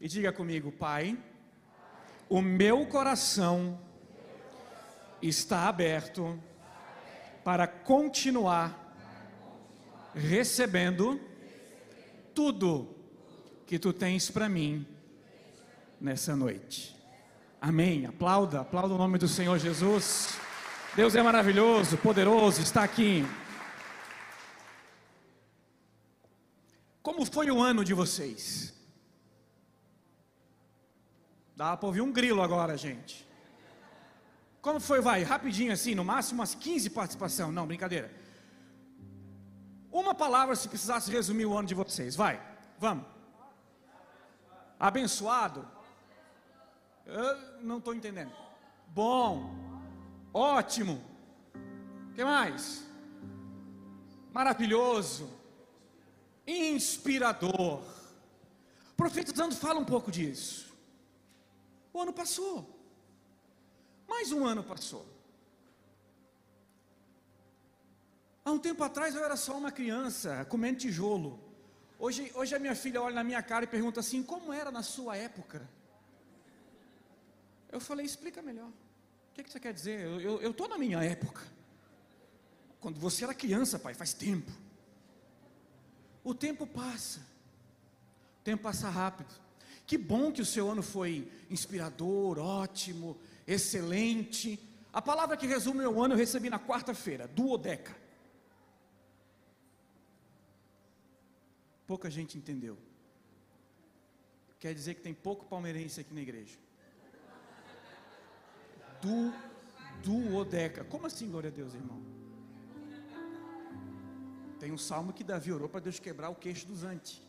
E diga comigo, Pai, o meu coração está aberto para continuar recebendo tudo que tu tens para mim nessa noite. Amém. Aplauda, aplauda o nome do Senhor Jesus. Deus é maravilhoso, poderoso, está aqui. Como foi o ano de vocês? Dá para ouvir um grilo agora, gente. Como foi, vai? Rapidinho assim, no máximo umas 15 participação. Não, brincadeira. Uma palavra se precisasse resumir o ano de vocês. Vai, vamos. Abençoado. Eu não estou entendendo. Bom. Ótimo. O que mais? Maravilhoso. Inspirador. Profetizando fala um pouco disso. Ano passou. Mais um ano passou. Há um tempo atrás eu era só uma criança, comendo tijolo. Hoje, hoje a minha filha olha na minha cara e pergunta assim: como era na sua época? Eu falei: explica melhor. O que, que você quer dizer? Eu estou na minha época. Quando você era criança, pai, faz tempo. O tempo passa. O tempo passa rápido. Que bom que o seu ano foi inspirador, ótimo, excelente. A palavra que resume o ano eu recebi na quarta-feira, duodeca. pouca gente entendeu. Quer dizer que tem pouco palmeirense aqui na igreja. Du, duodeca. Como assim, glória a Deus, irmão? Tem um salmo que Davi orou para Deus quebrar o queixo dos antes.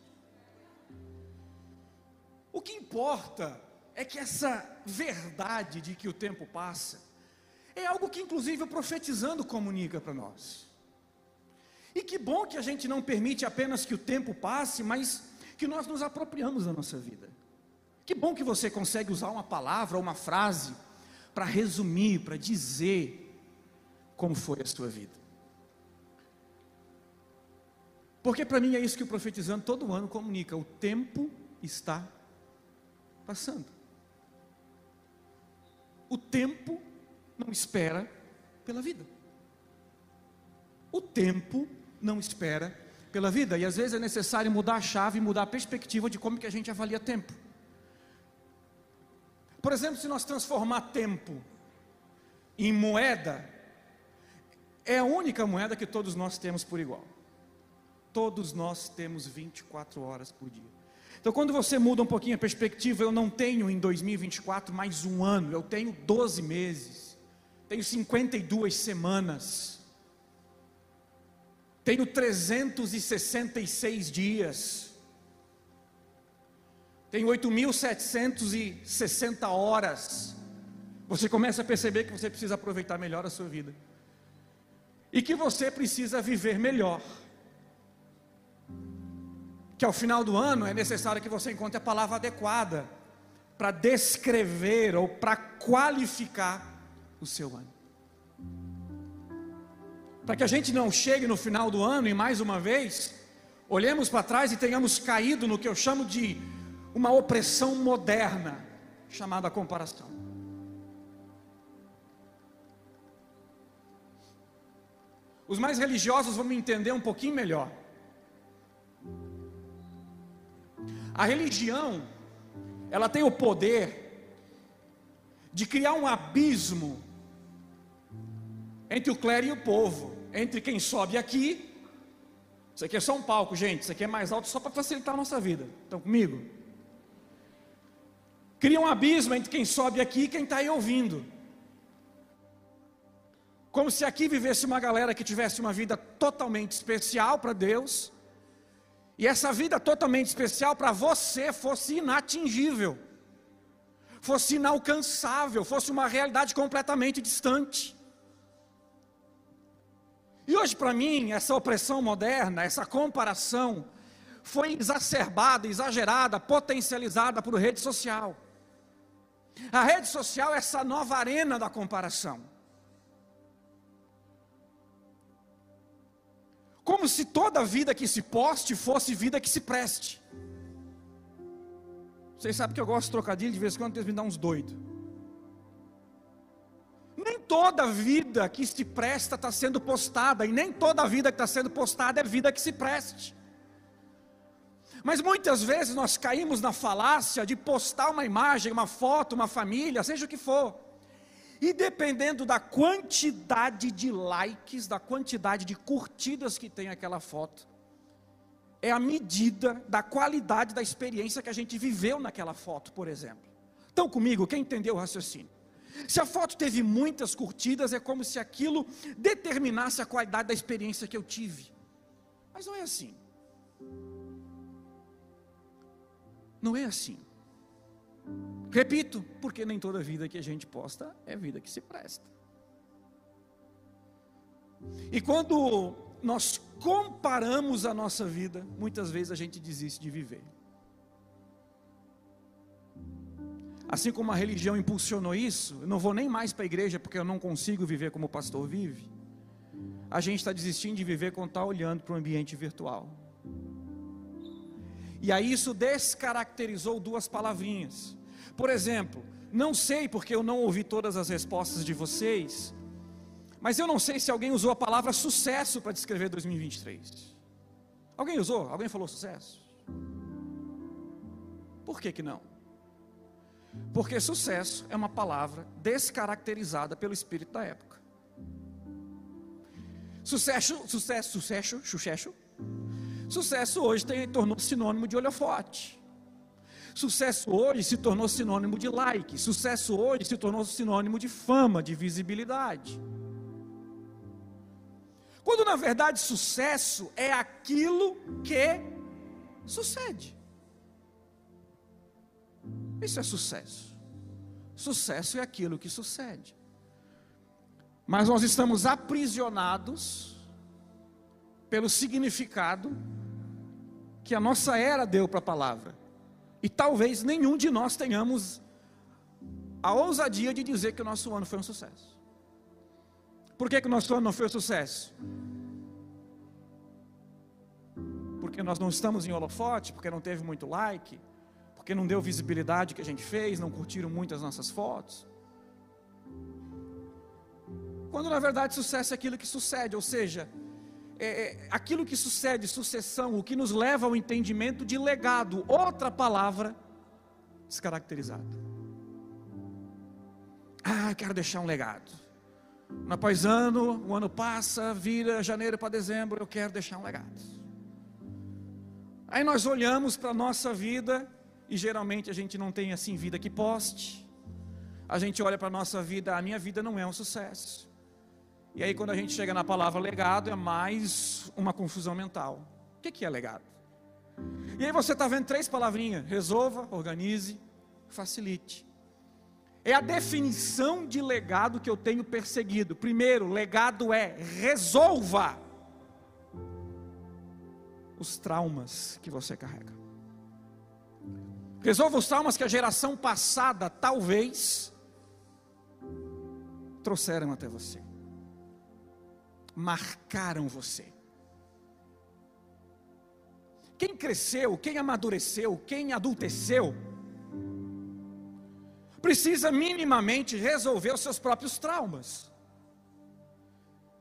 O que importa é que essa verdade de que o tempo passa é algo que, inclusive, o profetizando comunica para nós. E que bom que a gente não permite apenas que o tempo passe, mas que nós nos apropriamos da nossa vida. Que bom que você consegue usar uma palavra, uma frase, para resumir, para dizer como foi a sua vida. Porque para mim é isso que o profetizando todo ano comunica: o tempo está passando. O tempo não espera pela vida. O tempo não espera pela vida. E às vezes é necessário mudar a chave, mudar a perspectiva de como que a gente avalia tempo. Por exemplo, se nós transformar tempo em moeda, é a única moeda que todos nós temos por igual. Todos nós temos 24 horas por dia. Então, quando você muda um pouquinho a perspectiva, eu não tenho em 2024 mais um ano, eu tenho 12 meses, tenho 52 semanas. Tenho 366 dias. Tenho 8.760 horas. Você começa a perceber que você precisa aproveitar melhor a sua vida. E que você precisa viver melhor. Que ao final do ano é necessário que você encontre a palavra adequada para descrever ou para qualificar o seu ano para que a gente não chegue no final do ano e mais uma vez olhemos para trás e tenhamos caído no que eu chamo de uma opressão moderna, chamada comparação. Os mais religiosos vão me entender um pouquinho melhor. A religião, ela tem o poder de criar um abismo entre o clero e o povo entre quem sobe aqui. Isso aqui é só um palco, gente. Isso aqui é mais alto só para facilitar a nossa vida. Estão comigo? Cria um abismo entre quem sobe aqui e quem está aí ouvindo. Como se aqui vivesse uma galera que tivesse uma vida totalmente especial para Deus, e essa vida totalmente especial para você fosse inatingível, fosse inalcançável, fosse uma realidade completamente distante. E hoje, para mim, essa opressão moderna, essa comparação, foi exacerbada, exagerada, potencializada por rede social. A rede social é essa nova arena da comparação. Como se toda vida que se poste fosse vida que se preste. Vocês sabem que eu gosto de trocadilho, de vez em quando eles me dão uns doidos. Nem toda vida que se presta está sendo postada, e nem toda vida que está sendo postada é vida que se preste. Mas muitas vezes nós caímos na falácia de postar uma imagem, uma foto, uma família, seja o que for. E dependendo da quantidade de likes, da quantidade de curtidas que tem aquela foto, é a medida da qualidade da experiência que a gente viveu naquela foto, por exemplo. Estão comigo? Quem entendeu o raciocínio? Se a foto teve muitas curtidas, é como se aquilo determinasse a qualidade da experiência que eu tive. Mas não é assim. Não é assim. Repito, porque nem toda vida que a gente posta é vida que se presta. E quando nós comparamos a nossa vida, muitas vezes a gente desiste de viver. Assim como a religião impulsionou isso, eu não vou nem mais para a igreja porque eu não consigo viver como o pastor vive. A gente está desistindo de viver quando está olhando para o ambiente virtual. E aí isso descaracterizou duas palavrinhas. Por exemplo, não sei porque eu não ouvi todas as respostas de vocês, mas eu não sei se alguém usou a palavra sucesso para descrever 2023. Alguém usou? Alguém falou sucesso? Por que que não? Porque sucesso é uma palavra descaracterizada pelo espírito da época. Sucesso, sucesso, sucesso, sucesso. Sucesso hoje tornou sinônimo de holofote. Sucesso hoje se tornou sinônimo de like. Sucesso hoje se tornou sinônimo de fama, de visibilidade. Quando na verdade sucesso é aquilo que sucede. Isso é sucesso. Sucesso é aquilo que sucede. Mas nós estamos aprisionados pelo significado que a nossa era deu para a palavra. E talvez nenhum de nós tenhamos a ousadia de dizer que o nosso ano foi um sucesso. Por que, que o nosso ano não foi um sucesso? Porque nós não estamos em holofote, porque não teve muito like, porque não deu visibilidade que a gente fez, não curtiram muito as nossas fotos. Quando na verdade sucesso é aquilo que sucede, ou seja, é, é, aquilo que sucede, sucessão, o que nos leva ao entendimento de legado, outra palavra descaracterizada. Ah, quero deixar um legado. Após ano, o ano passa, vira janeiro para dezembro, eu quero deixar um legado. Aí nós olhamos para a nossa vida e geralmente a gente não tem assim vida que poste. A gente olha para a nossa vida, a minha vida não é um sucesso. E aí quando a gente chega na palavra legado, é mais uma confusão mental. O que é legado? E aí você está vendo três palavrinhas: resolva, organize, facilite é a definição de legado que eu tenho perseguido. Primeiro, legado é resolva os traumas que você carrega. Resolva os traumas que a geração passada talvez trouxeram até você. Marcaram você. Quem cresceu, quem amadureceu, quem adulteceu, precisa minimamente resolver os seus próprios traumas.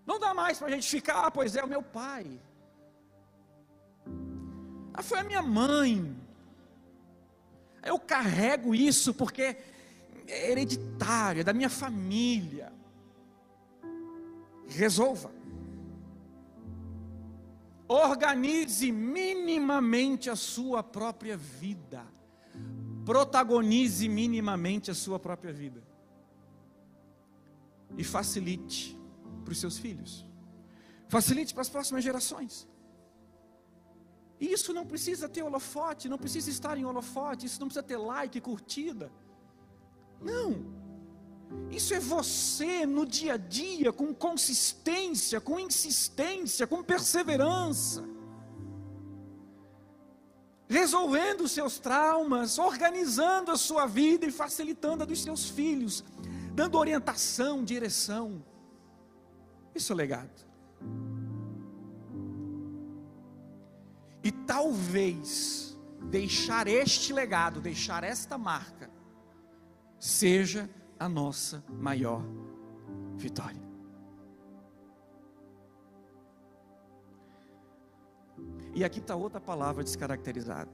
Não dá mais para a gente ficar, ah, pois é o meu pai. Ah, foi a minha mãe. Eu carrego isso porque é hereditário, é da minha família. Resolva. Organize minimamente a sua própria vida protagonize minimamente a sua própria vida e facilite para os seus filhos, facilite para as próximas gerações. E isso não precisa ter holofote, não precisa estar em holofote, isso não precisa ter like, curtida. Não. Isso é você no dia a dia, com consistência, com insistência, com perseverança resolvendo os seus traumas, organizando a sua vida e facilitando a dos seus filhos, dando orientação, direção. Isso é legado. E talvez deixar este legado, deixar esta marca, seja a nossa maior vitória. E aqui está outra palavra descaracterizada.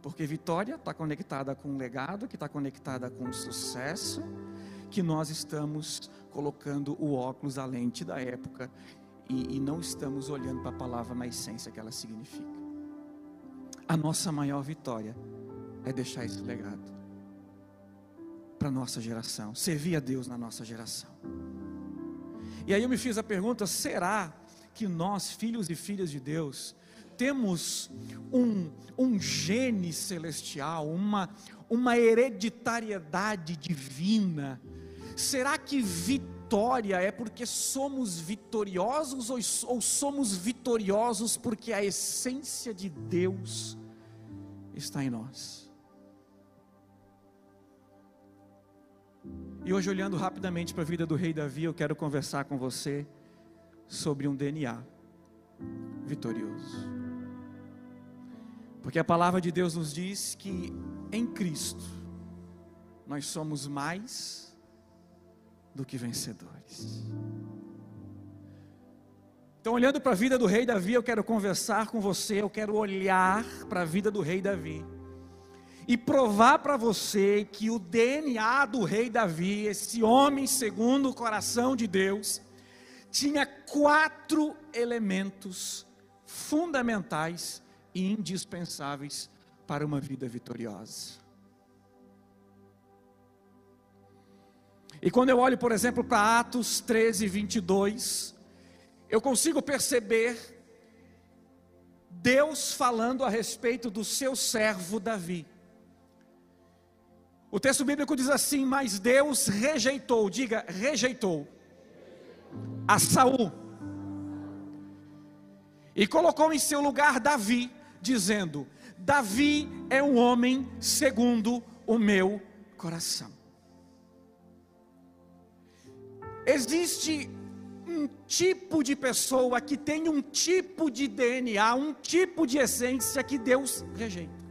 Porque vitória está conectada com um legado, que está conectada com sucesso, que nós estamos colocando o óculos, a lente da época, e, e não estamos olhando para a palavra na essência que ela significa. A nossa maior vitória é deixar esse legado para a nossa geração, servir a Deus na nossa geração. E aí eu me fiz a pergunta: será que nós, filhos e filhas de Deus, temos um, um gene celestial, uma, uma hereditariedade divina? Será que vitória é porque somos vitoriosos ou, ou somos vitoriosos porque a essência de Deus está em nós? E hoje, olhando rapidamente para a vida do rei Davi, eu quero conversar com você sobre um DNA vitorioso. Porque a palavra de Deus nos diz que em Cristo nós somos mais do que vencedores. Então, olhando para a vida do rei Davi, eu quero conversar com você, eu quero olhar para a vida do rei Davi e provar para você que o DNA do rei Davi, esse homem segundo o coração de Deus, tinha quatro elementos fundamentais e indispensáveis para uma vida vitoriosa. E quando eu olho, por exemplo, para Atos 13, 22, eu consigo perceber Deus falando a respeito do seu servo Davi. O texto bíblico diz assim: Mas Deus rejeitou, diga, rejeitou a Saul. E colocou em seu lugar Davi, dizendo: Davi é um homem segundo o meu coração. Existe um tipo de pessoa que tem um tipo de DNA, um tipo de essência que Deus rejeita.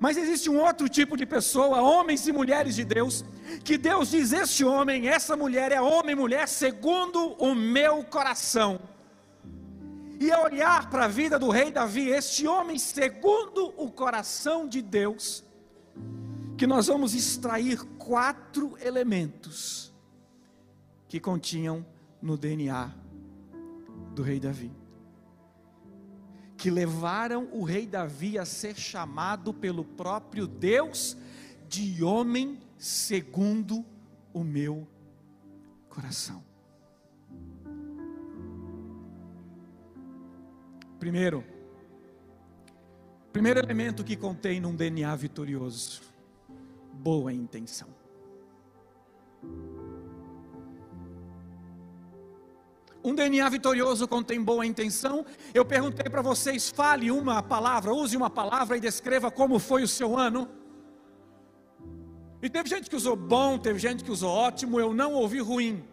Mas existe um outro tipo de pessoa, homens e mulheres de Deus, que Deus diz: Este homem, essa mulher é homem e mulher segundo o meu coração. E a olhar para a vida do rei Davi, este homem segundo o coração de Deus, que nós vamos extrair quatro elementos que continham no DNA do rei Davi que levaram o rei Davi a ser chamado pelo próprio Deus de homem segundo o meu coração. Primeiro, primeiro elemento que contém num DNA vitorioso: boa intenção. Um DNA vitorioso contém boa intenção. Eu perguntei para vocês: fale uma palavra, use uma palavra e descreva como foi o seu ano. E teve gente que usou bom, teve gente que usou ótimo, eu não ouvi ruim.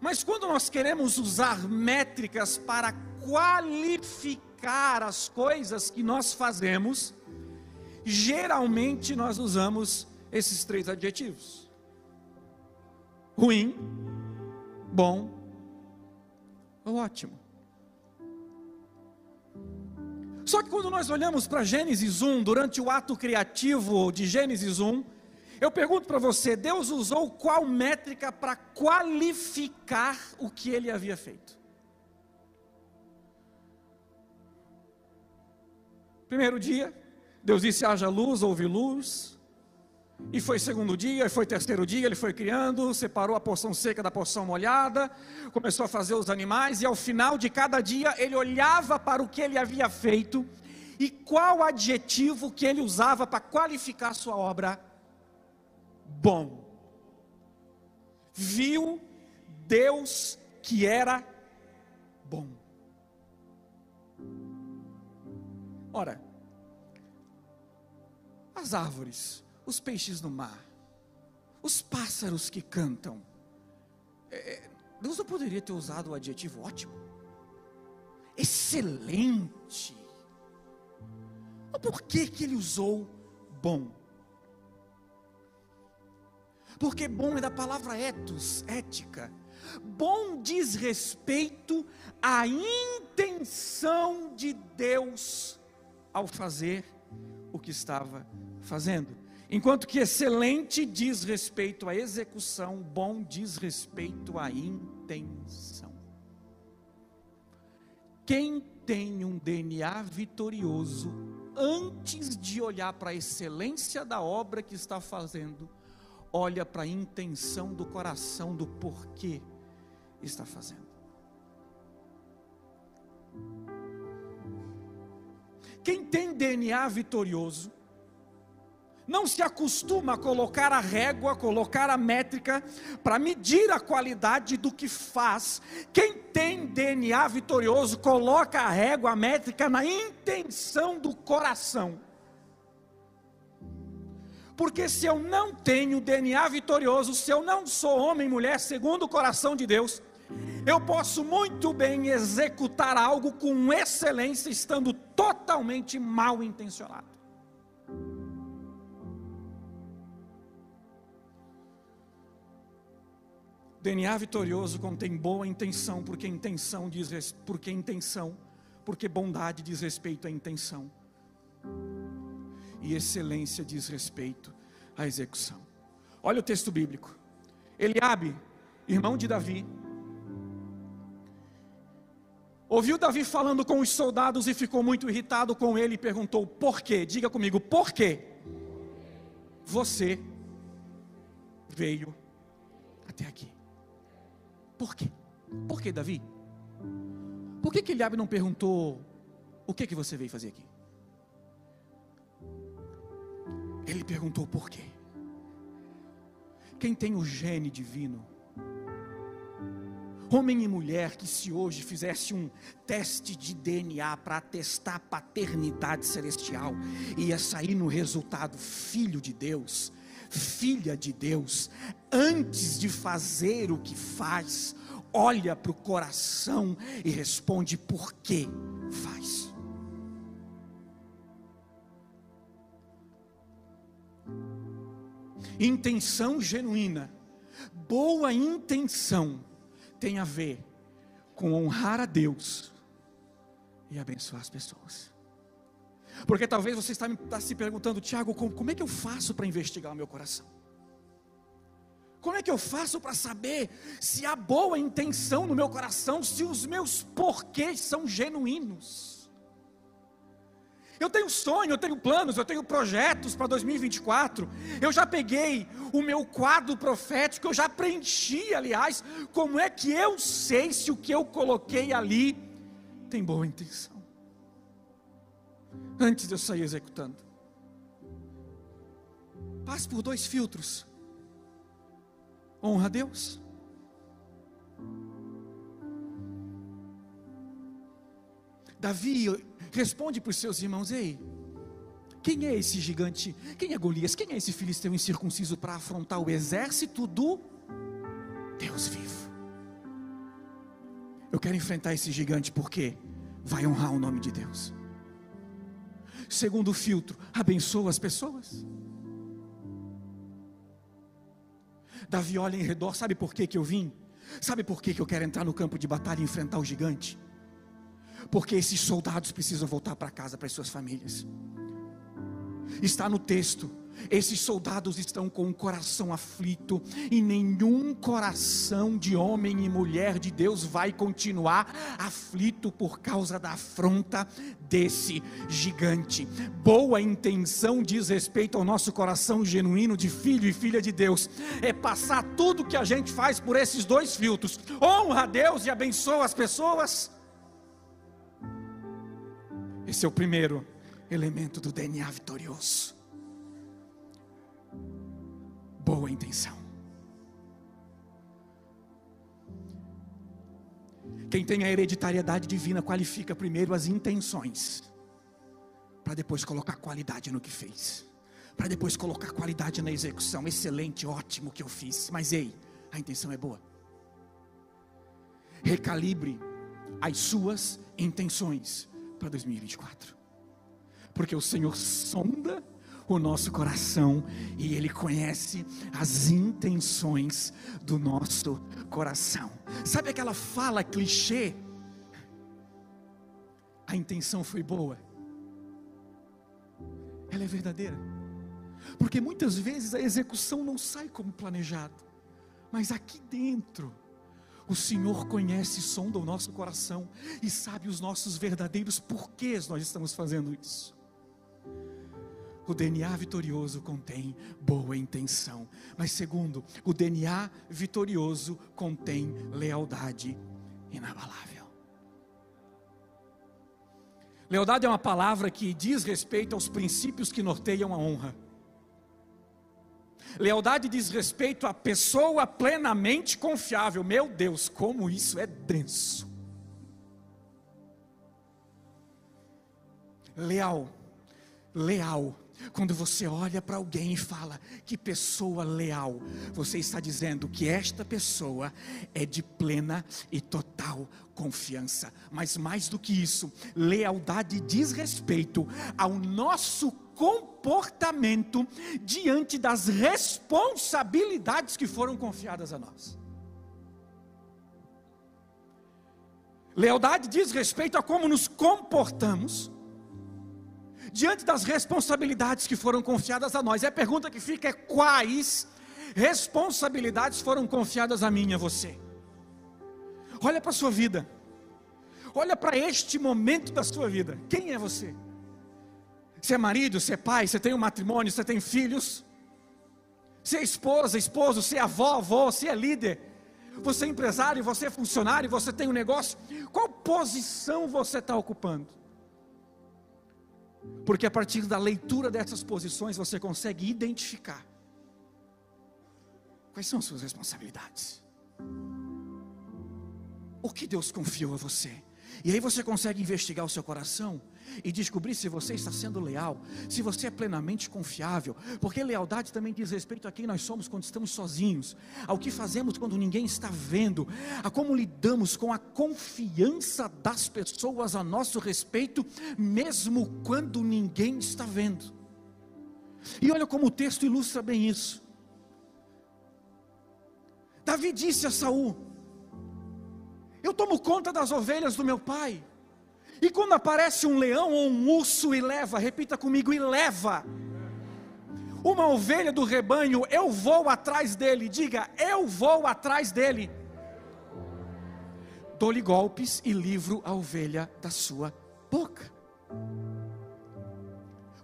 Mas quando nós queremos usar métricas para qualificar as coisas que nós fazemos, geralmente nós usamos esses três adjetivos: ruim, bom ótimo. Só que quando nós olhamos para Gênesis 1, durante o ato criativo de Gênesis 1, eu pergunto para você: Deus usou qual métrica para qualificar o que ele havia feito? Primeiro dia, Deus disse: haja luz, houve luz. E foi segundo dia, e foi terceiro dia, ele foi criando, separou a porção seca da porção molhada, começou a fazer os animais, e ao final de cada dia ele olhava para o que ele havia feito e qual adjetivo que ele usava para qualificar sua obra? Bom. Viu Deus que era bom. Ora, as árvores os peixes no mar, os pássaros que cantam. É, é, Deus não poderia ter usado o adjetivo ótimo, excelente, Por que, que ele usou bom? Porque bom é da palavra etos, ética. Bom diz respeito à intenção de Deus ao fazer o que estava fazendo. Enquanto que excelente diz respeito à execução, bom diz respeito à intenção. Quem tem um DNA vitorioso, antes de olhar para a excelência da obra que está fazendo, olha para a intenção do coração do porquê está fazendo. Quem tem DNA vitorioso, não se acostuma a colocar a régua, colocar a métrica para medir a qualidade do que faz. Quem tem DNA vitorioso coloca a régua, a métrica na intenção do coração. Porque se eu não tenho DNA vitorioso, se eu não sou homem e mulher segundo o coração de Deus, eu posso muito bem executar algo com excelência, estando totalmente mal intencionado. DNA vitorioso contém boa intenção, porque intenção diz porque intenção, porque bondade diz respeito à intenção. E excelência diz respeito à execução. Olha o texto bíblico. Eliabe, irmão de Davi, ouviu Davi falando com os soldados e ficou muito irritado com ele e perguntou: "Por quê? Diga comigo, por quê? Você veio até aqui?" Por quê? Por que, Davi? Por que, que Eliabe não perguntou o que, que você veio fazer aqui? Ele perguntou por quê. Quem tem o gene divino, homem e mulher que se hoje fizesse um teste de DNA para atestar a paternidade celestial, ia sair no resultado filho de Deus, filha de Deus, antes de fazer o que faz, olha para o coração e responde por que faz. Intenção genuína, boa intenção, tem a ver com honrar a Deus e abençoar as pessoas. Porque talvez você está, está se perguntando, Tiago, como, como é que eu faço para investigar meu coração? Como é que eu faço para saber se há boa intenção no meu coração, se os meus porquês são genuínos? Eu tenho sonho, eu tenho planos, eu tenho projetos para 2024. Eu já peguei o meu quadro profético, eu já preenchi, aliás. Como é que eu sei se o que eu coloquei ali tem boa intenção? Antes de eu sair executando. Passe por dois filtros: honra a Deus. Davi responde para os seus irmãos: Ei, quem é esse gigante? Quem é Golias? Quem é esse filisteu incircunciso para afrontar o exército do Deus vivo? Eu quero enfrentar esse gigante porque vai honrar o nome de Deus. Segundo filtro, abençoa as pessoas. Davi olha em redor, sabe por que, que eu vim? Sabe por que, que eu quero entrar no campo de batalha e enfrentar o gigante? Porque esses soldados precisam voltar para casa, para as suas famílias. Está no texto esses soldados estão com o coração aflito, e nenhum coração de homem e mulher de Deus vai continuar aflito por causa da afronta desse gigante. Boa intenção diz respeito ao nosso coração genuíno de filho e filha de Deus, é passar tudo que a gente faz por esses dois filtros: honra a Deus e abençoa as pessoas. Esse é o primeiro elemento do DNA vitorioso boa intenção. Quem tem a hereditariedade divina qualifica primeiro as intenções, para depois colocar qualidade no que fez, para depois colocar qualidade na execução. Excelente, ótimo que eu fiz, mas ei, a intenção é boa. Recalibre as suas intenções para 2024. Porque o Senhor sonda o nosso coração e Ele conhece as intenções do nosso coração. Sabe aquela fala clichê? A intenção foi boa, ela é verdadeira, porque muitas vezes a execução não sai como planejado, mas aqui dentro, o Senhor conhece e sonda o nosso coração e sabe os nossos verdadeiros porquês nós estamos fazendo isso. O DNA vitorioso contém boa intenção. Mas, segundo, o DNA vitorioso contém lealdade inabalável. Lealdade é uma palavra que diz respeito aos princípios que norteiam a honra. Lealdade diz respeito à pessoa plenamente confiável. Meu Deus, como isso é denso. Leal, leal. Quando você olha para alguém e fala que pessoa leal, você está dizendo que esta pessoa é de plena e total confiança. Mas mais do que isso, lealdade diz respeito ao nosso comportamento diante das responsabilidades que foram confiadas a nós. Lealdade diz respeito a como nos comportamos diante das responsabilidades que foram confiadas a nós. E a pergunta que fica é: quais responsabilidades foram confiadas a mim e a você? Olha para a sua vida, olha para este momento da sua vida. Quem é você? Você é marido, você é pai, você tem um matrimônio, você tem filhos, você é esposa, esposo, você é avó, avó, você é líder, você é empresário, você é funcionário, você tem um negócio. Qual posição você está ocupando? Porque a partir da leitura dessas posições você consegue identificar quais são as suas responsabilidades. O que Deus confiou a você? E aí você consegue investigar o seu coração e descobrir se você está sendo leal, se você é plenamente confiável, porque lealdade também diz respeito a quem nós somos quando estamos sozinhos, ao que fazemos quando ninguém está vendo, a como lidamos com a confiança das pessoas a nosso respeito, mesmo quando ninguém está vendo. E olha como o texto ilustra bem isso. Davi disse a Saul: Eu tomo conta das ovelhas do meu pai. E quando aparece um leão ou um urso e leva, repita comigo, e leva uma ovelha do rebanho, eu vou atrás dele. Diga, eu vou atrás dele. Dou-lhe golpes e livro a ovelha da sua boca.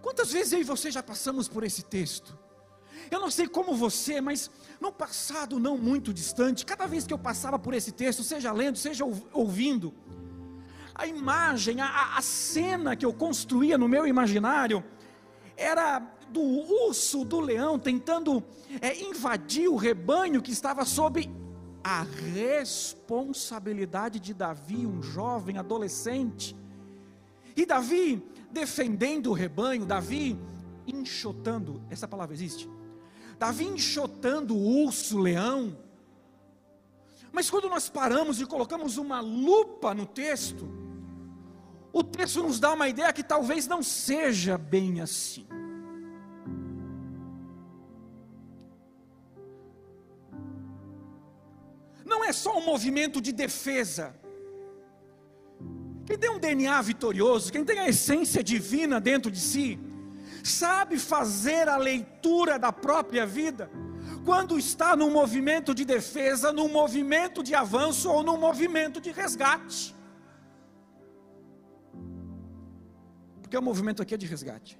Quantas vezes eu e você já passamos por esse texto? Eu não sei como você, mas no passado não muito distante, cada vez que eu passava por esse texto, seja lendo, seja ouvindo, a imagem, a, a cena que eu construía no meu imaginário era do urso, do leão, tentando é, invadir o rebanho que estava sob a responsabilidade de Davi, um jovem adolescente. E Davi defendendo o rebanho, Davi enxotando, essa palavra existe? Davi enxotando o urso, o leão. Mas quando nós paramos e colocamos uma lupa no texto, o texto nos dá uma ideia que talvez não seja bem assim. Não é só um movimento de defesa. Quem tem um DNA vitorioso, quem tem a essência divina dentro de si, sabe fazer a leitura da própria vida quando está num movimento de defesa, num movimento de avanço ou num movimento de resgate. Porque o movimento aqui é de resgate.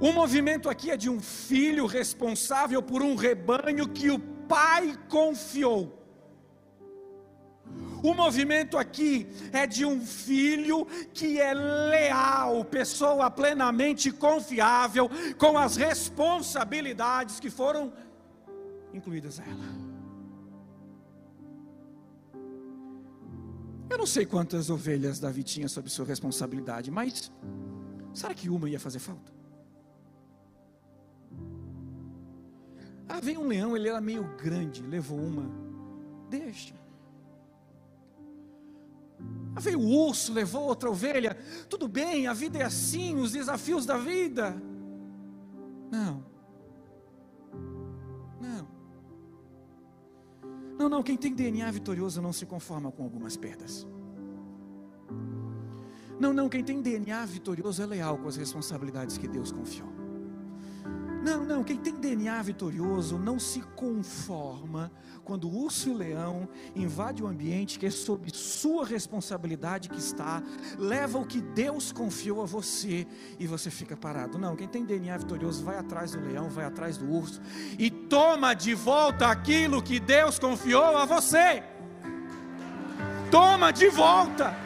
O movimento aqui é de um filho responsável por um rebanho que o pai confiou. O movimento aqui é de um filho que é leal, pessoa plenamente confiável, com as responsabilidades que foram incluídas a ela. Eu não sei quantas ovelhas Davi tinha sob sua responsabilidade, mas será que uma ia fazer falta? Ah, vem um leão, ele era meio grande, levou uma. Deixa. Veio o urso, levou outra ovelha. Tudo bem, a vida é assim, os desafios da vida. Não. Não, não, quem tem DNA vitorioso não se conforma com algumas perdas. Não, não, quem tem DNA vitorioso é leal com as responsabilidades que Deus confiou. Não, não, quem tem DNA vitorioso não se conforma quando o urso e o leão invade o ambiente que é sob sua responsabilidade que está, leva o que Deus confiou a você e você fica parado. Não, quem tem DNA vitorioso vai atrás do leão, vai atrás do urso e toma de volta aquilo que Deus confiou a você. Toma de volta.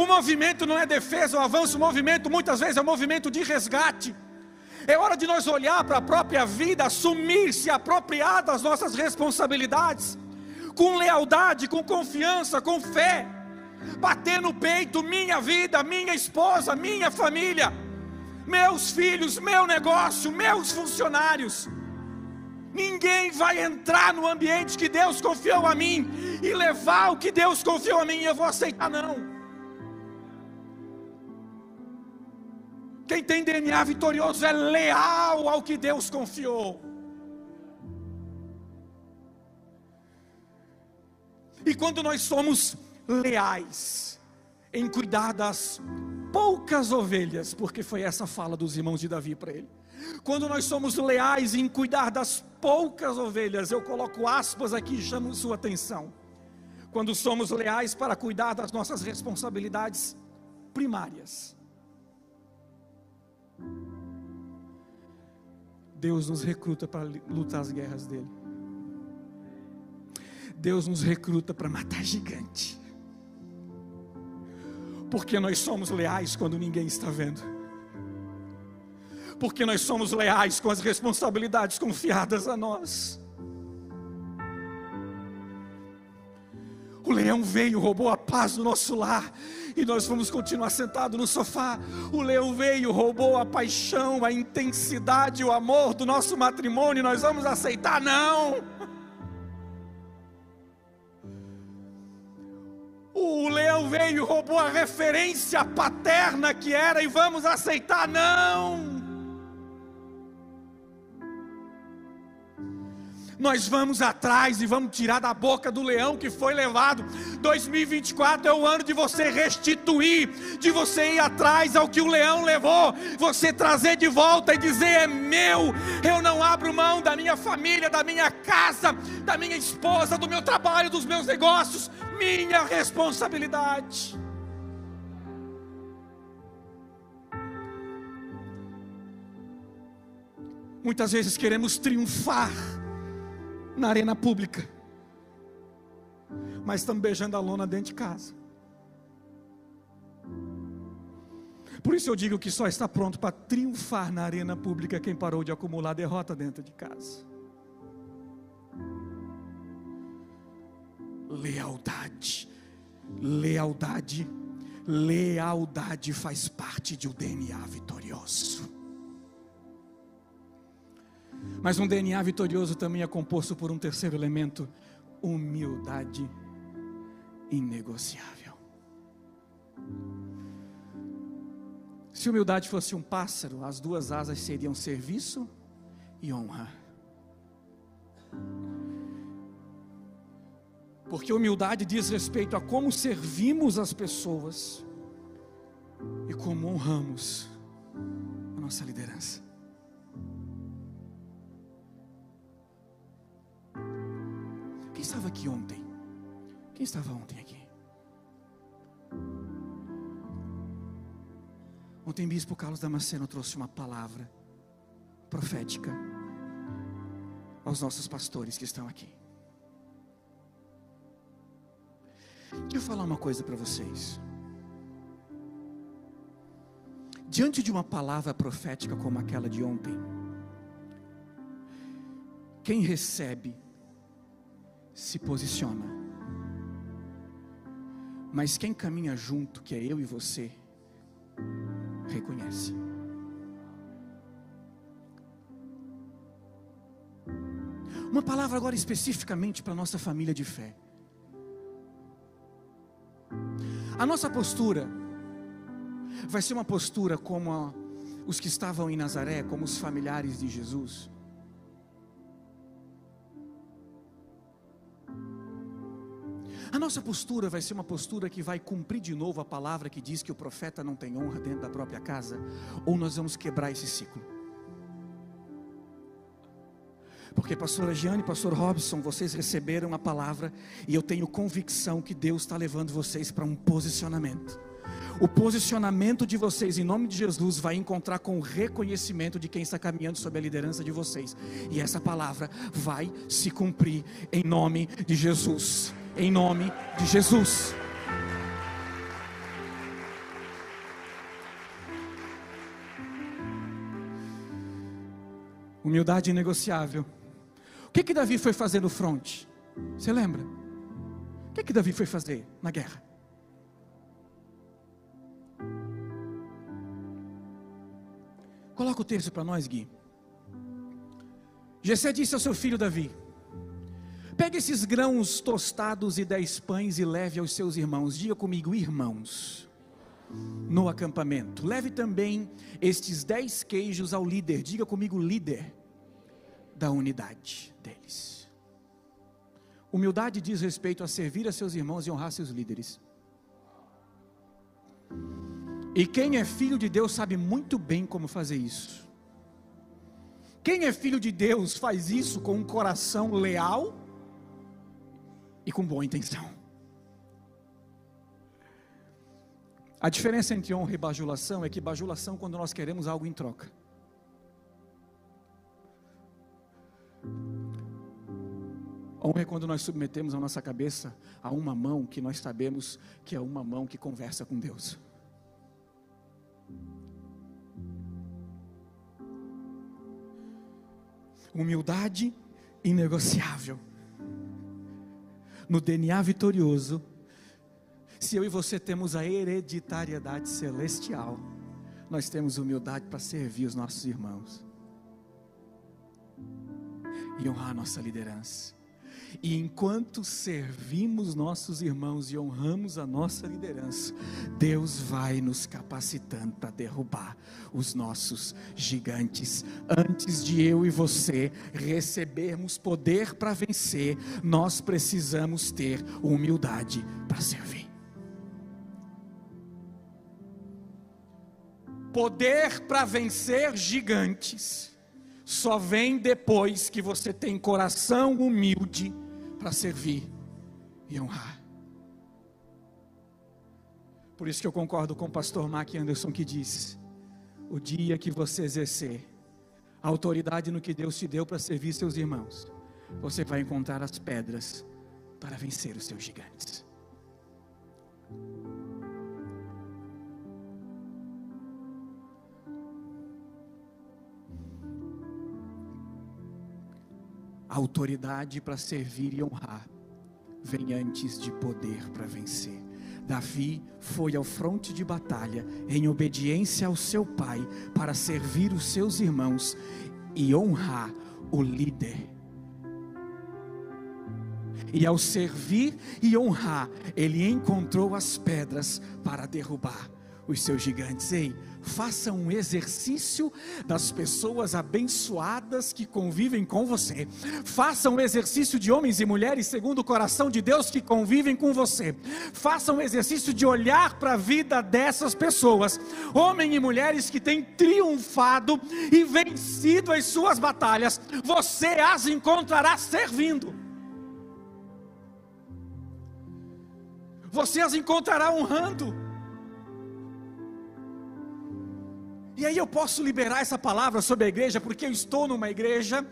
O movimento não é defesa ou avanço, o movimento muitas vezes é um movimento de resgate. É hora de nós olhar para a própria vida, assumir, se apropriar das nossas responsabilidades, com lealdade, com confiança, com fé, bater no peito, minha vida, minha esposa, minha família, meus filhos, meu negócio, meus funcionários. Ninguém vai entrar no ambiente que Deus confiou a mim e levar o que Deus confiou a mim, eu vou aceitar, não. Quem tem DNA vitorioso é leal ao que Deus confiou. E quando nós somos leais em cuidar das poucas ovelhas, porque foi essa fala dos irmãos de Davi para ele. Quando nós somos leais em cuidar das poucas ovelhas, eu coloco aspas aqui e chamo sua atenção. Quando somos leais para cuidar das nossas responsabilidades primárias Deus nos recruta para lutar as guerras dele. Deus nos recruta para matar gigante. Porque nós somos leais quando ninguém está vendo. Porque nós somos leais com as responsabilidades confiadas a nós. O leão veio, roubou a paz do nosso lar, e nós vamos continuar sentados no sofá. O leão veio, roubou a paixão, a intensidade, o amor do nosso matrimônio, nós vamos aceitar? Não! O leão veio, roubou a referência paterna que era, e vamos aceitar? Não! Nós vamos atrás e vamos tirar da boca do leão que foi levado. 2024 é o ano de você restituir, de você ir atrás ao que o leão levou, você trazer de volta e dizer: é meu, eu não abro mão da minha família, da minha casa, da minha esposa, do meu trabalho, dos meus negócios, minha responsabilidade. Muitas vezes queremos triunfar na arena pública, mas estamos beijando a lona dentro de casa. Por isso eu digo que só está pronto para triunfar na arena pública quem parou de acumular derrota dentro de casa. Lealdade, lealdade, lealdade faz parte de um DNA vitorioso. Mas um DNA vitorioso também é composto por um terceiro elemento: humildade inegociável. Se humildade fosse um pássaro, as duas asas seriam serviço e honra. Porque humildade diz respeito a como servimos as pessoas e como honramos a nossa liderança. Quem estava aqui ontem? Quem estava ontem aqui? Ontem, Bispo Carlos Damasceno trouxe uma palavra profética aos nossos pastores que estão aqui. Deixa eu falar uma coisa para vocês. Diante de uma palavra profética como aquela de ontem, quem recebe se posiciona. Mas quem caminha junto, que é eu e você, reconhece. Uma palavra agora especificamente para a nossa família de fé. A nossa postura vai ser uma postura como a, os que estavam em Nazaré, como os familiares de Jesus. Nossa postura vai ser uma postura que vai cumprir de novo a palavra que diz que o profeta não tem honra dentro da própria casa, ou nós vamos quebrar esse ciclo. Porque pastora Giane, pastor Robson, vocês receberam a palavra e eu tenho convicção que Deus está levando vocês para um posicionamento. O posicionamento de vocês em nome de Jesus vai encontrar com o reconhecimento de quem está caminhando sob a liderança de vocês. E essa palavra vai se cumprir em nome de Jesus. Em nome de Jesus. Humildade inegociável. O que que Davi foi fazer no fronte? Você lembra? O que que Davi foi fazer na guerra? Coloca o texto para nós, Gui. Jessé disse ao seu filho Davi: Pegue esses grãos tostados e dez pães e leve aos seus irmãos. Diga comigo, irmãos, no acampamento. Leve também estes dez queijos ao líder. Diga comigo, líder da unidade deles. Humildade diz respeito a servir a seus irmãos e honrar seus líderes. E quem é filho de Deus sabe muito bem como fazer isso. Quem é filho de Deus faz isso com um coração leal e com boa intenção. A diferença entre honra e bajulação é que bajulação quando nós queremos algo em troca. Honra é quando nós submetemos a nossa cabeça a uma mão que nós sabemos que é uma mão que conversa com Deus. Humildade inegociável. No DNA vitorioso, se eu e você temos a hereditariedade celestial, nós temos humildade para servir os nossos irmãos e honrar a nossa liderança. E enquanto servimos nossos irmãos e honramos a nossa liderança, Deus vai nos capacitando para derrubar os nossos gigantes. Antes de eu e você recebermos poder para vencer, nós precisamos ter humildade para servir. Poder para vencer gigantes só vem depois que você tem coração humilde para servir e honrar. Por isso que eu concordo com o pastor Mark Anderson que diz: o dia que você exercer a autoridade no que Deus te deu para servir seus irmãos, você vai encontrar as pedras para vencer os seus gigantes. Autoridade para servir e honrar vem antes de poder para vencer. Davi foi ao fronte de batalha em obediência ao seu pai para servir os seus irmãos e honrar o líder. E ao servir e honrar, ele encontrou as pedras para derrubar os seus gigantes. Ei, faça um exercício das pessoas abençoadas que convivem com você. Faça um exercício de homens e mulheres segundo o coração de Deus que convivem com você. Faça um exercício de olhar para a vida dessas pessoas, homens e mulheres que têm triunfado e vencido as suas batalhas. Você as encontrará servindo. Você as encontrará honrando. E aí eu posso liberar essa palavra sobre a igreja, porque eu estou numa igreja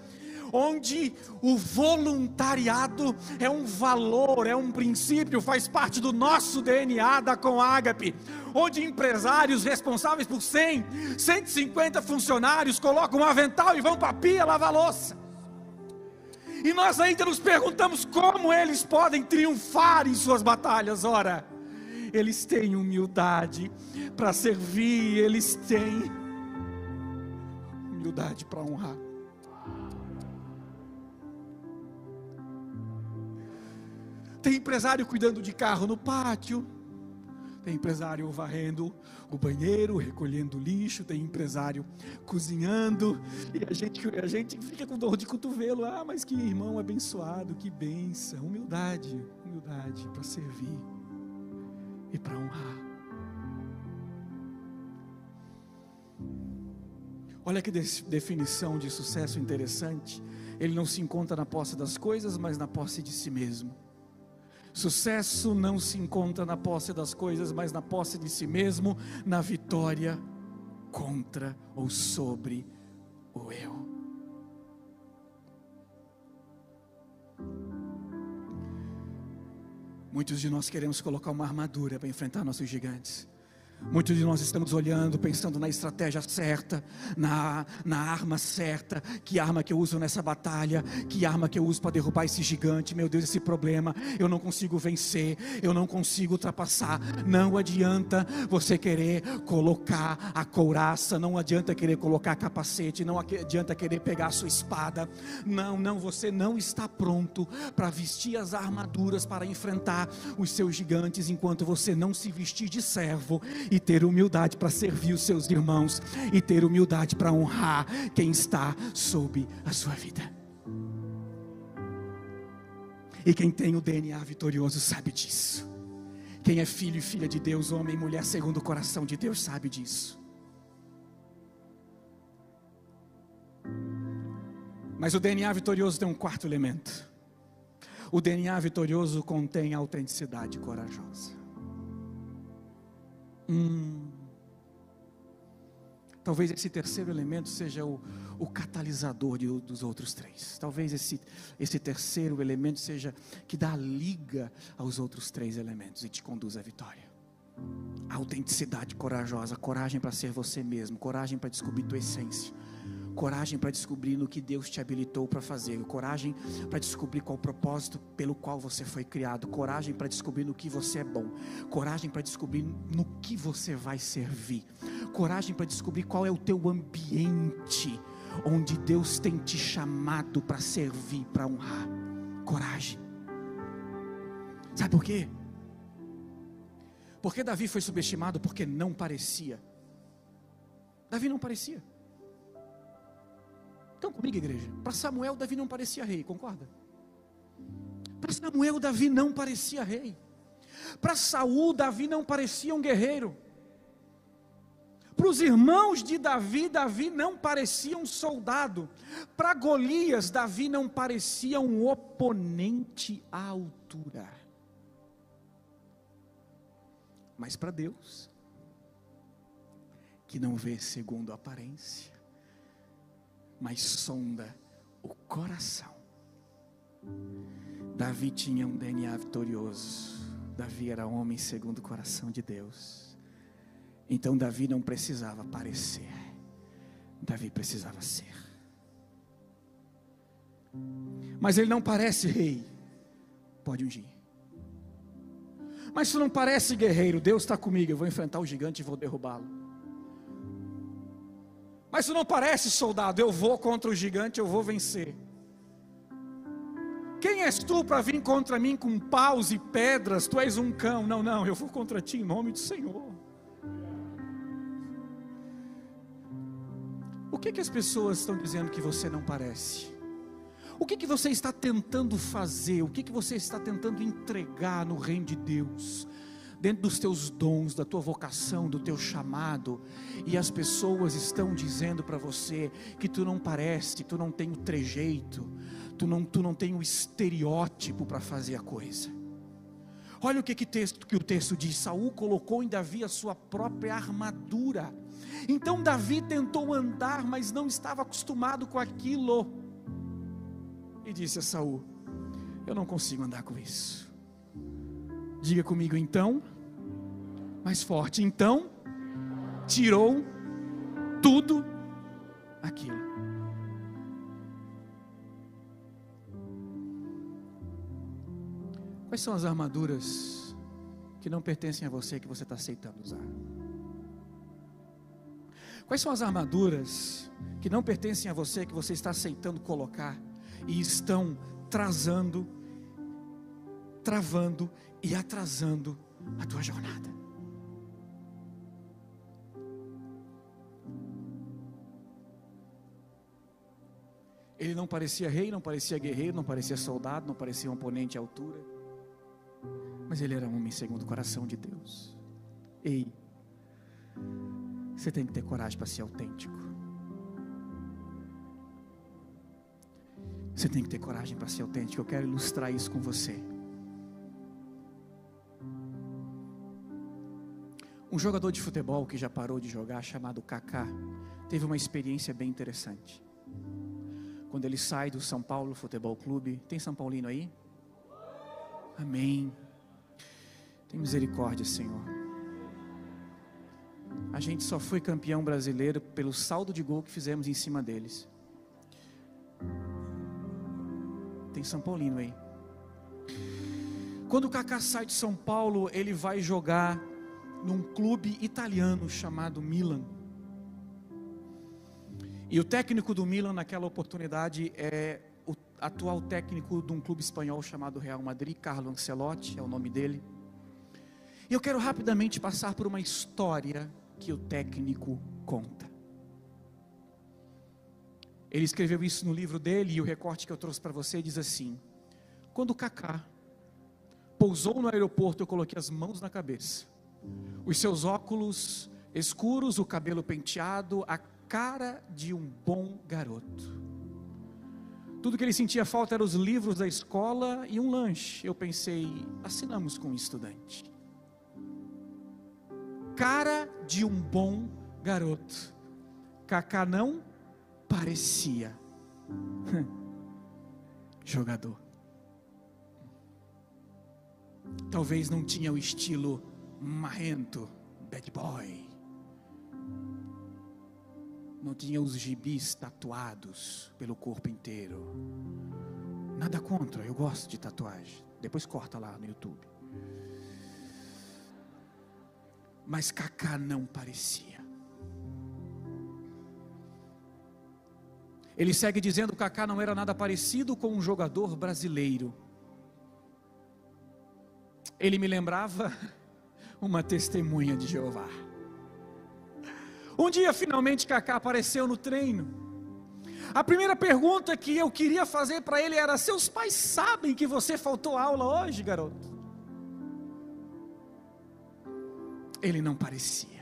onde o voluntariado é um valor, é um princípio, faz parte do nosso DNA da Comágape, onde empresários responsáveis por 100, 150 funcionários colocam um avental e vão para a pia lavar louça. E nós ainda nos perguntamos como eles podem triunfar em suas batalhas. Ora, eles têm humildade para servir, eles têm humildade para honrar. Tem empresário cuidando de carro no pátio. Tem empresário varrendo o banheiro, recolhendo lixo. Tem empresário cozinhando. E a gente, a gente fica com dor de cotovelo. Ah, mas que irmão abençoado, que benção. Humildade, humildade para servir e para honrar. Olha que definição de sucesso interessante. Ele não se encontra na posse das coisas, mas na posse de si mesmo. Sucesso não se encontra na posse das coisas, mas na posse de si mesmo, na vitória contra ou sobre o eu. Muitos de nós queremos colocar uma armadura para enfrentar nossos gigantes. Muitos de nós estamos olhando, pensando na estratégia certa, na, na arma certa. Que arma que eu uso nessa batalha? Que arma que eu uso para derrubar esse gigante? Meu Deus, esse problema eu não consigo vencer, eu não consigo ultrapassar. Não adianta você querer colocar a couraça, não adianta querer colocar capacete, não adianta querer pegar a sua espada. Não, não, você não está pronto para vestir as armaduras para enfrentar os seus gigantes enquanto você não se vestir de servo e ter humildade para servir os seus irmãos e ter humildade para honrar quem está sob a sua vida. E quem tem o DNA vitorioso sabe disso. Quem é filho e filha de Deus, homem e mulher segundo o coração de Deus, sabe disso. Mas o DNA vitorioso tem um quarto elemento. O DNA vitorioso contém autenticidade corajosa. Hum. Talvez esse terceiro elemento seja o, o catalisador de, dos outros três. Talvez esse, esse terceiro elemento seja que dá liga aos outros três elementos e te conduz à vitória. autenticidade corajosa, coragem para ser você mesmo, coragem para descobrir tua essência coragem para descobrir no que Deus te habilitou para fazer, coragem para descobrir qual o propósito pelo qual você foi criado, coragem para descobrir no que você é bom, coragem para descobrir no que você vai servir, coragem para descobrir qual é o teu ambiente onde Deus tem te chamado para servir, para honrar. Coragem. Sabe por quê? Porque Davi foi subestimado porque não parecia. Davi não parecia. Estão comigo, igreja? Para Samuel, Davi não parecia rei, concorda? Para Samuel, Davi não parecia rei. Para Saul, Davi não parecia um guerreiro. Para os irmãos de Davi, Davi não parecia um soldado. Para Golias, Davi não parecia um oponente à altura. Mas para Deus, que não vê segundo a aparência, mas sonda o coração. Davi tinha um DNA vitorioso. Davi era homem segundo o coração de Deus. Então Davi não precisava parecer. Davi precisava ser. Mas ele não parece rei. Pode ungir. Mas se não parece guerreiro, Deus está comigo. Eu vou enfrentar o gigante e vou derrubá-lo. Mas isso não parece soldado, eu vou contra o gigante, eu vou vencer. Quem és tu para vir contra mim com paus e pedras? Tu és um cão. Não, não, eu vou contra ti em nome do Senhor. O que, que as pessoas estão dizendo que você não parece? O que, que você está tentando fazer? O que, que você está tentando entregar no reino de Deus? Dentro dos teus dons, da tua vocação, do teu chamado, e as pessoas estão dizendo para você que tu não parece, tu não tem o trejeito, tu não, tu não tem o estereótipo para fazer a coisa. Olha o que, que, texto, que o texto diz: Saul colocou em Davi a sua própria armadura. Então Davi tentou andar, mas não estava acostumado com aquilo. E disse a Saul: Eu não consigo andar com isso. Diga comigo então, mais forte. Então, tirou tudo aquilo. Quais são as armaduras que não pertencem a você que você está aceitando usar? Quais são as armaduras que não pertencem a você que você está aceitando colocar e estão trazendo travando e atrasando a tua jornada. Ele não parecia rei, não parecia guerreiro, não parecia soldado, não parecia um oponente à altura. Mas ele era um homem segundo o coração de Deus. Ei, você tem que ter coragem para ser autêntico. Você tem que ter coragem para ser autêntico. Eu quero ilustrar isso com você. Um jogador de futebol que já parou de jogar, chamado Kaká, teve uma experiência bem interessante. Quando ele sai do São Paulo Futebol Clube, tem São Paulino aí? Amém. Tem misericórdia, Senhor. A gente só foi campeão brasileiro pelo saldo de gol que fizemos em cima deles. Tem São Paulino aí. Quando o Kaká sai de São Paulo, ele vai jogar num clube italiano chamado Milan. E o técnico do Milan naquela oportunidade é o atual técnico de um clube espanhol chamado Real Madrid, Carlo Ancelotti, é o nome dele. E eu quero rapidamente passar por uma história que o técnico conta. Ele escreveu isso no livro dele e o recorte que eu trouxe para você diz assim: Quando o Kaká pousou no aeroporto, eu coloquei as mãos na cabeça os seus óculos escuros, o cabelo penteado, a cara de um bom garoto. Tudo que ele sentia falta eram os livros da escola e um lanche. Eu pensei, assinamos com um estudante. Cara de um bom garoto. Cacá não parecia jogador. Talvez não tinha o estilo marrento, bad boy. Não tinha os gibis tatuados pelo corpo inteiro. Nada contra, eu gosto de tatuagem. Depois corta lá no YouTube. Mas Kaká não parecia. Ele segue dizendo que Kaká não era nada parecido com um jogador brasileiro. Ele me lembrava uma testemunha de Jeová. Um dia, finalmente, Cacá apareceu no treino. A primeira pergunta que eu queria fazer para ele era: Seus pais sabem que você faltou aula hoje, garoto? Ele não parecia.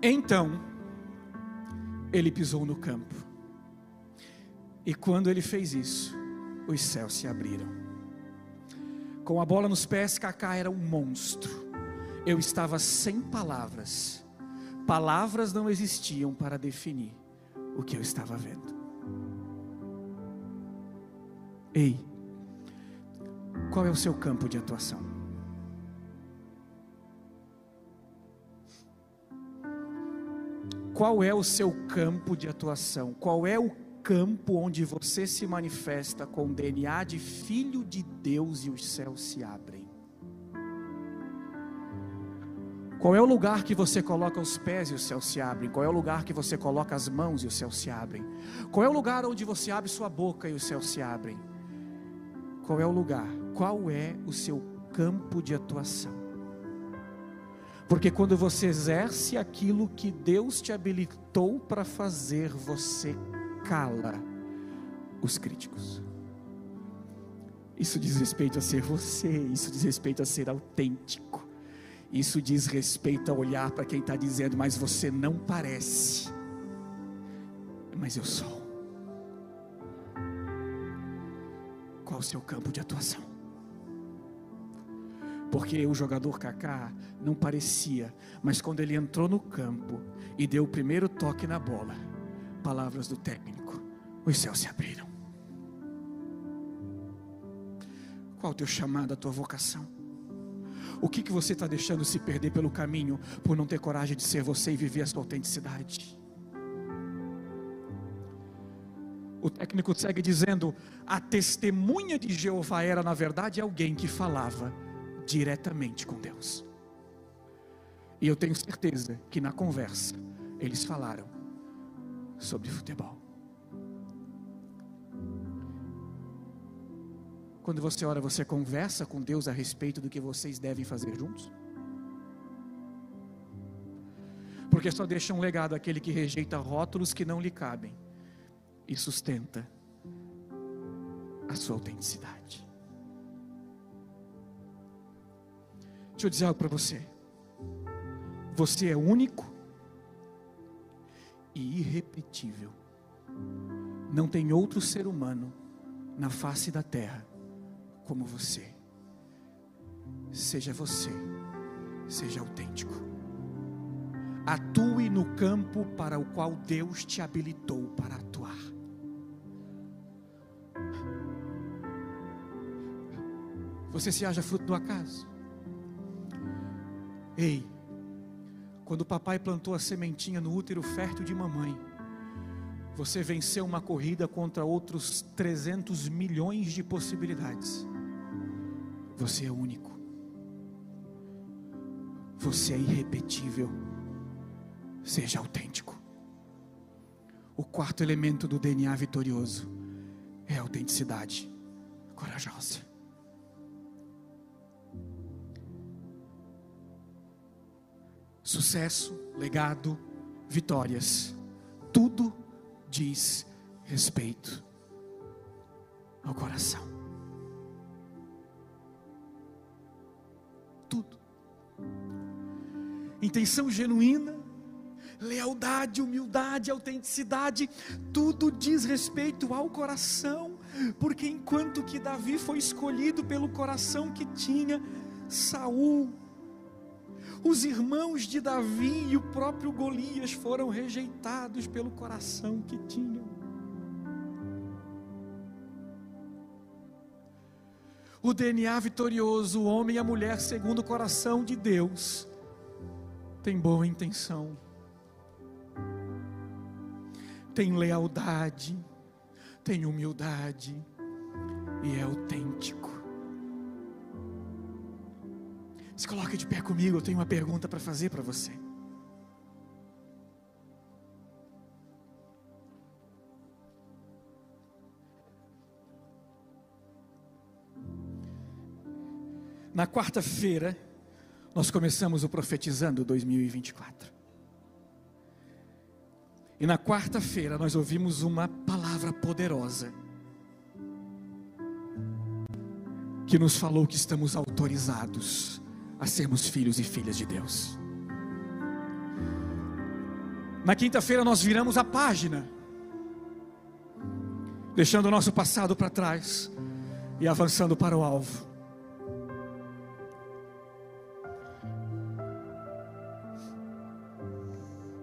Então, ele pisou no campo. E quando ele fez isso, os céus se abriram. Com a bola nos pés, Kaká era um monstro. Eu estava sem palavras. Palavras não existiam para definir o que eu estava vendo. Ei, qual é o seu campo de atuação? Qual é o seu campo de atuação? Qual é o campo onde você se manifesta com DNA de filho de Deus e os céus se abrem. Qual é o lugar que você coloca os pés e os céus se abrem? Qual é o lugar que você coloca as mãos e os céus se abrem? Qual é o lugar onde você abre sua boca e os céus se abrem? Qual é o lugar? Qual é o seu campo de atuação? Porque quando você exerce aquilo que Deus te habilitou para fazer, você cala os críticos. Isso diz respeito a ser você, isso diz respeito a ser autêntico, isso diz respeito a olhar para quem está dizendo, mas você não parece, mas eu sou. Qual o seu campo de atuação? Porque o jogador Kaká não parecia, mas quando ele entrou no campo e deu o primeiro toque na bola, palavras do técnico, os céus se abriram. Qual o teu chamado, a tua vocação? O que, que você está deixando se perder pelo caminho por não ter coragem de ser você e viver a sua autenticidade? O técnico segue dizendo: a testemunha de Jeová era, na verdade, alguém que falava diretamente com Deus. E eu tenho certeza que na conversa eles falaram sobre futebol. Quando você ora, você conversa com Deus a respeito do que vocês devem fazer juntos? Porque só deixa um legado aquele que rejeita rótulos que não lhe cabem e sustenta a sua autenticidade. Deixa eu dizer algo para você. Você é único e irrepetível. Não tem outro ser humano na face da terra como você. Seja você, seja autêntico. Atue no campo para o qual Deus te habilitou para atuar. Você se haja fruto do acaso. Ei, quando o papai plantou a sementinha no útero fértil de mamãe, você venceu uma corrida contra outros 300 milhões de possibilidades. Você é único. Você é irrepetível. Seja autêntico. O quarto elemento do DNA vitorioso é a autenticidade corajosa. Sucesso, legado, vitórias, tudo diz respeito ao coração. Tudo. Intenção genuína, lealdade, humildade, autenticidade, tudo diz respeito ao coração, porque enquanto que Davi foi escolhido pelo coração que tinha, Saul os irmãos de Davi e o próprio Golias foram rejeitados pelo coração que tinham. O DNA vitorioso, o homem e a mulher segundo o coração de Deus, tem boa intenção, tem lealdade, tem humildade e é autêntico. Se coloque de pé comigo, eu tenho uma pergunta para fazer para você. Na quarta-feira, nós começamos o Profetizando 2024. E na quarta-feira nós ouvimos uma palavra poderosa que nos falou que estamos autorizados a sermos filhos e filhas de Deus. Na quinta-feira nós viramos a página, deixando o nosso passado para trás e avançando para o alvo.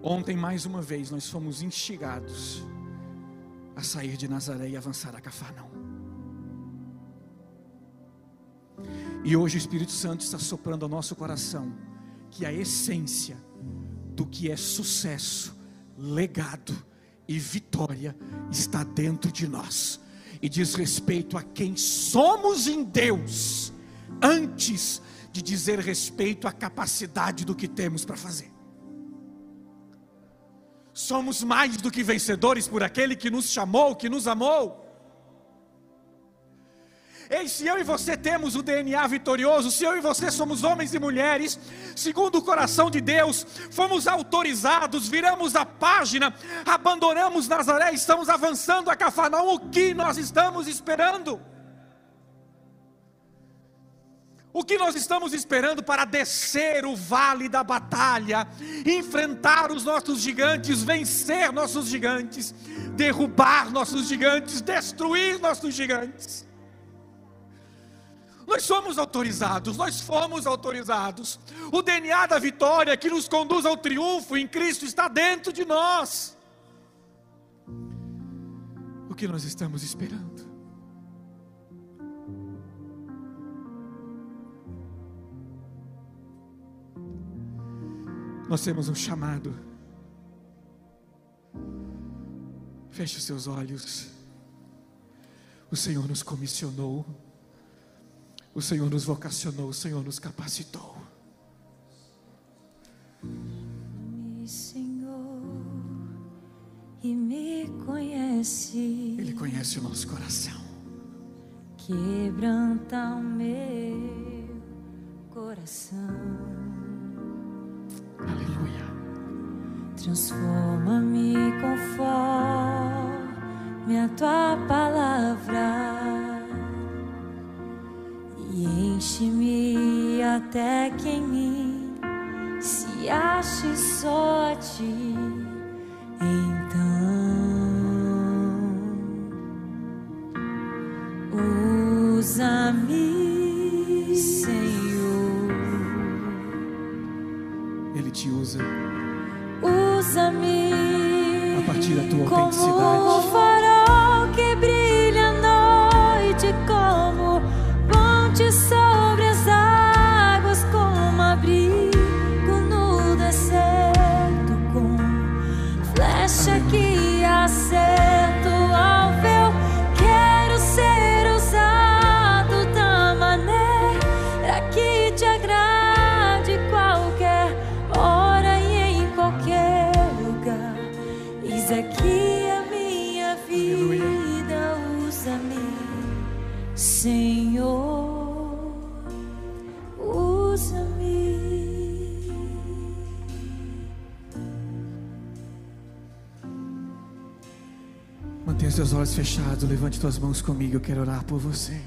Ontem, mais uma vez, nós fomos instigados a sair de Nazaré e avançar a Cafarnaum. E hoje o Espírito Santo está soprando ao nosso coração que a essência do que é sucesso, legado e vitória está dentro de nós e diz respeito a quem somos em Deus, antes de dizer respeito à capacidade do que temos para fazer. Somos mais do que vencedores por aquele que nos chamou, que nos amou. Ei, se eu e você temos o DNA vitorioso, se eu e você somos homens e mulheres, segundo o coração de Deus, fomos autorizados, viramos a página, abandonamos Nazaré, estamos avançando a Cafarnaum, o que nós estamos esperando? O que nós estamos esperando para descer o vale da batalha, enfrentar os nossos gigantes, vencer nossos gigantes, derrubar nossos gigantes, destruir nossos gigantes? Nós somos autorizados, nós fomos autorizados. O DNA da vitória que nos conduz ao triunfo em Cristo está dentro de nós. O que nós estamos esperando? Nós temos um chamado. Feche os seus olhos. O Senhor nos comissionou. O Senhor nos vocacionou, o Senhor nos capacitou. Senhor, e me conhece. Ele conhece o nosso coração. quebranta o meu coração. Aleluia. Transforma-me conforme a tua palavra e enche-me até que em mim se ache só a ti. Então, usa-me, Senhor. Ele te usa Usa-me a partir da tua autenticidade. Seus olhos fechados, levante suas mãos comigo, eu quero orar por você.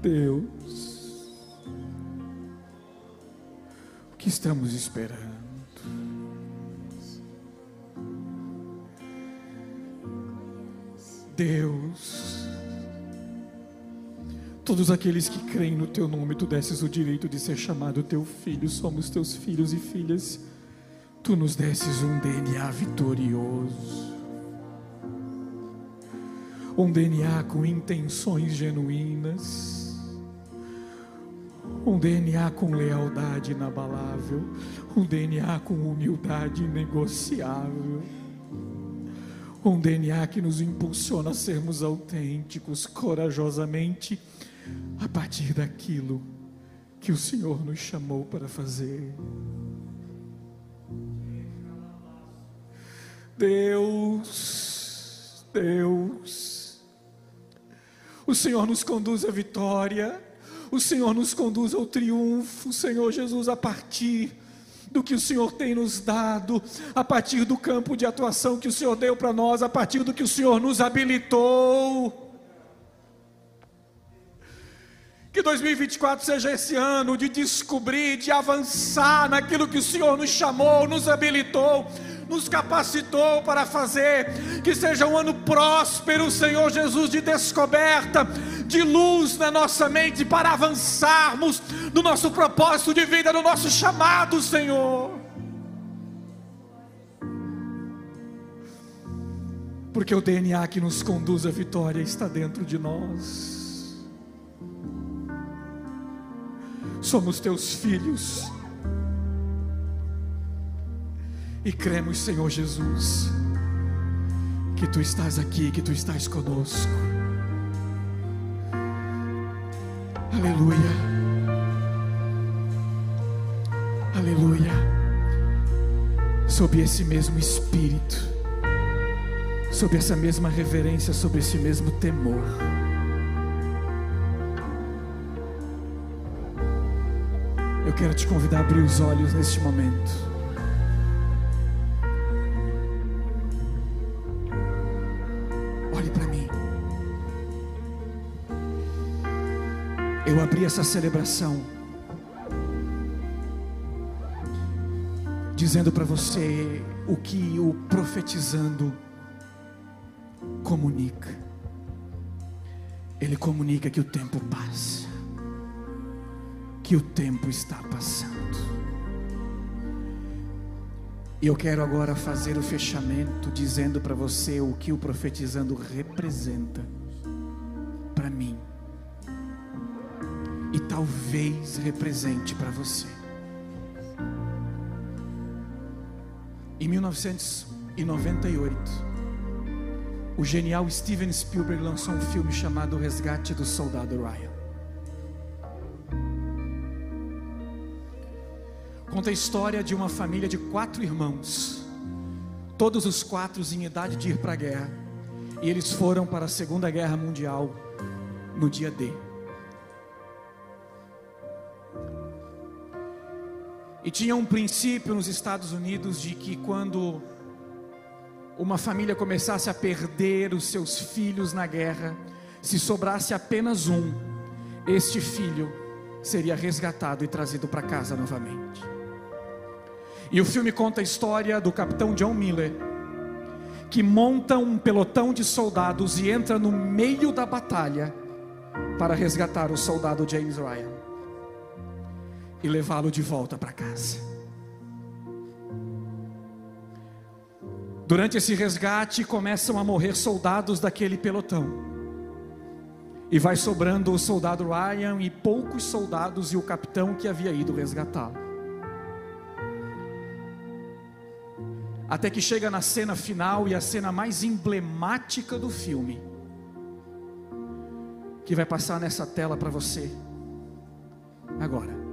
Deus, o que estamos esperando? Deus, todos aqueles que creem no teu nome, tu desses o direito de ser chamado teu filho, somos teus filhos e filhas. Tu nos desses um DNA vitorioso, um DNA com intenções genuínas, um DNA com lealdade inabalável, um DNA com humildade inegociável, um DNA que nos impulsiona a sermos autênticos, corajosamente, a partir daquilo que o Senhor nos chamou para fazer. Deus, Deus, o Senhor nos conduz à vitória, o Senhor nos conduz ao triunfo, Senhor Jesus, a partir do que o Senhor tem nos dado, a partir do campo de atuação que o Senhor deu para nós, a partir do que o Senhor nos habilitou. Que 2024 seja esse ano de descobrir, de avançar naquilo que o Senhor nos chamou, nos habilitou, nos capacitou para fazer. Que seja um ano próspero, Senhor Jesus, de descoberta, de luz na nossa mente para avançarmos no nosso propósito de vida, no nosso chamado, Senhor. Porque o DNA que nos conduz à vitória está dentro de nós. somos teus filhos. E cremos, Senhor Jesus, que tu estás aqui, que tu estás conosco. Aleluia. Aleluia. Sob esse mesmo espírito, sob essa mesma reverência, sob esse mesmo temor. Eu quero te convidar a abrir os olhos neste momento. Eu abri essa celebração dizendo para você o que o profetizando comunica. Ele comunica que o tempo passa que o tempo está passando. E eu quero agora fazer o fechamento dizendo para você o que o profetizando representa talvez represente para você. Em 1998, o genial Steven Spielberg lançou um filme chamado O Resgate do Soldado Ryan. Conta a história de uma família de quatro irmãos, todos os quatro em idade de ir para a guerra. E eles foram para a Segunda Guerra Mundial no dia D. E tinha um princípio nos Estados Unidos de que quando uma família começasse a perder os seus filhos na guerra, se sobrasse apenas um, este filho seria resgatado e trazido para casa novamente. E o filme conta a história do capitão John Miller, que monta um pelotão de soldados e entra no meio da batalha para resgatar o soldado James Ryan e levá-lo de volta para casa. Durante esse resgate começam a morrer soldados daquele pelotão. E vai sobrando o soldado Ryan e poucos soldados e o capitão que havia ido resgatá-lo. Até que chega na cena final e a cena mais emblemática do filme, que vai passar nessa tela para você agora.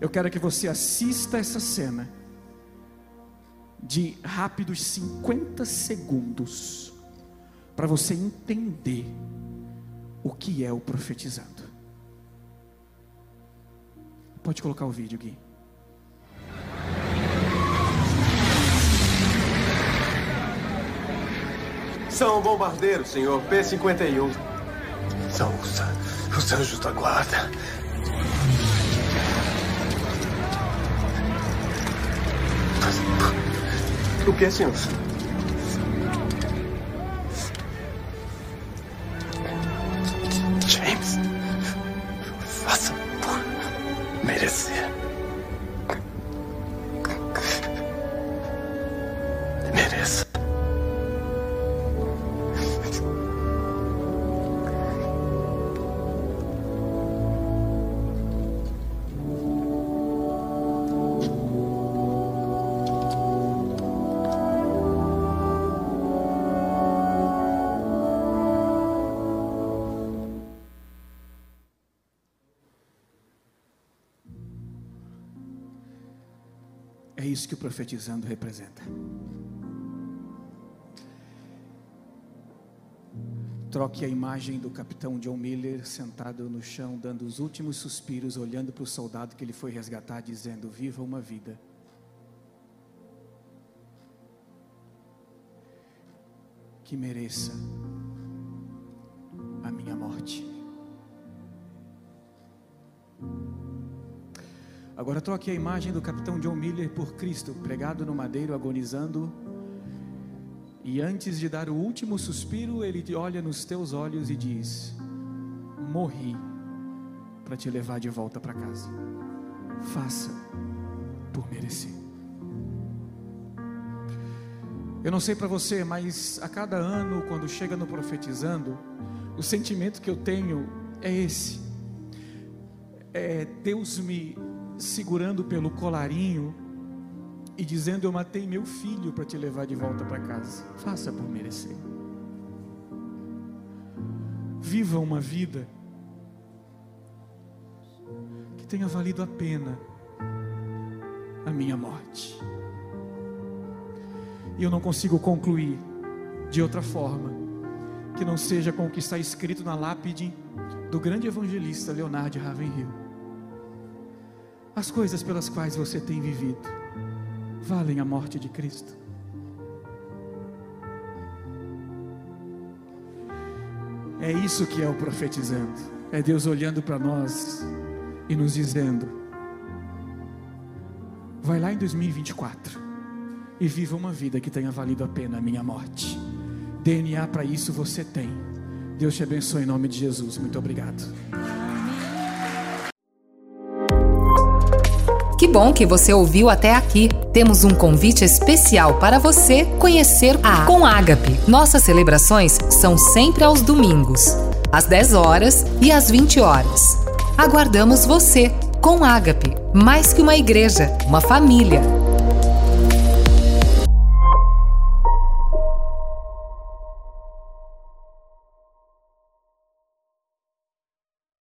Eu quero que você assista essa cena de rápidos 50 segundos para você entender o que é o profetizando. Pode colocar o vídeo, Gui. São bombardeiros, senhor. P-51. São os, os anjos da guarda. O que, senhor? Profetizando representa. Troque a imagem do capitão John Miller sentado no chão, dando os últimos suspiros, olhando para o soldado que ele foi resgatar, dizendo: Viva uma vida. Que mereça a minha morte. Agora troque a imagem do capitão John Miller por Cristo, pregado no madeiro, agonizando. E antes de dar o último suspiro, ele olha nos teus olhos e diz: Morri para te levar de volta para casa. Faça por merecer. Eu não sei para você, mas a cada ano, quando chega no profetizando, o sentimento que eu tenho é esse: é Deus me segurando pelo colarinho e dizendo: Eu matei meu filho para te levar de volta para casa. Faça por merecer. Viva uma vida que tenha valido a pena a minha morte. E eu não consigo concluir de outra forma que não seja com o que está escrito na lápide do grande evangelista Leonardo Ravenhill. As coisas pelas quais você tem vivido valem a morte de Cristo. É isso que é o profetizando. É Deus olhando para nós e nos dizendo: vai lá em 2024 e viva uma vida que tenha valido a pena a minha morte. DNA para isso você tem. Deus te abençoe em nome de Jesus. Muito obrigado. Que bom que você ouviu até aqui. Temos um convite especial para você conhecer a Com Ágape. Nossas celebrações são sempre aos domingos, às 10 horas e às 20 horas. Aguardamos você com Ágape, mais que uma igreja, uma família.